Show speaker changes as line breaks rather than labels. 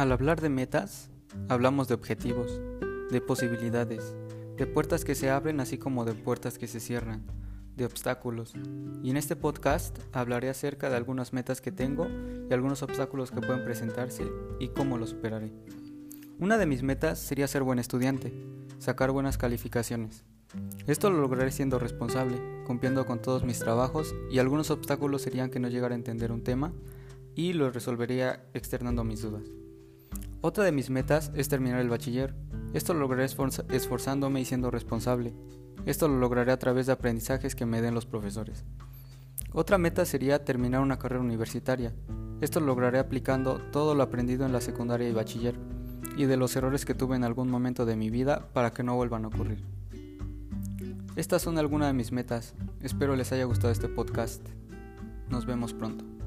Al hablar de metas, hablamos de objetivos, de posibilidades, de puertas que se abren así como de puertas que se cierran, de obstáculos. Y en este podcast hablaré acerca de algunas metas que tengo y algunos obstáculos que pueden presentarse y cómo los superaré. Una de mis metas sería ser buen estudiante, sacar buenas calificaciones. Esto lo lograré siendo responsable, cumpliendo con todos mis trabajos y algunos obstáculos serían que no llegara a entender un tema y lo resolvería externando mis dudas. Otra de mis metas es terminar el bachiller. Esto lo lograré esforzándome y siendo responsable. Esto lo lograré a través de aprendizajes que me den los profesores. Otra meta sería terminar una carrera universitaria. Esto lo lograré aplicando todo lo aprendido en la secundaria y bachiller y de los errores que tuve en algún momento de mi vida para que no vuelvan a ocurrir. Estas son algunas de mis metas. Espero les haya gustado este podcast. Nos vemos pronto.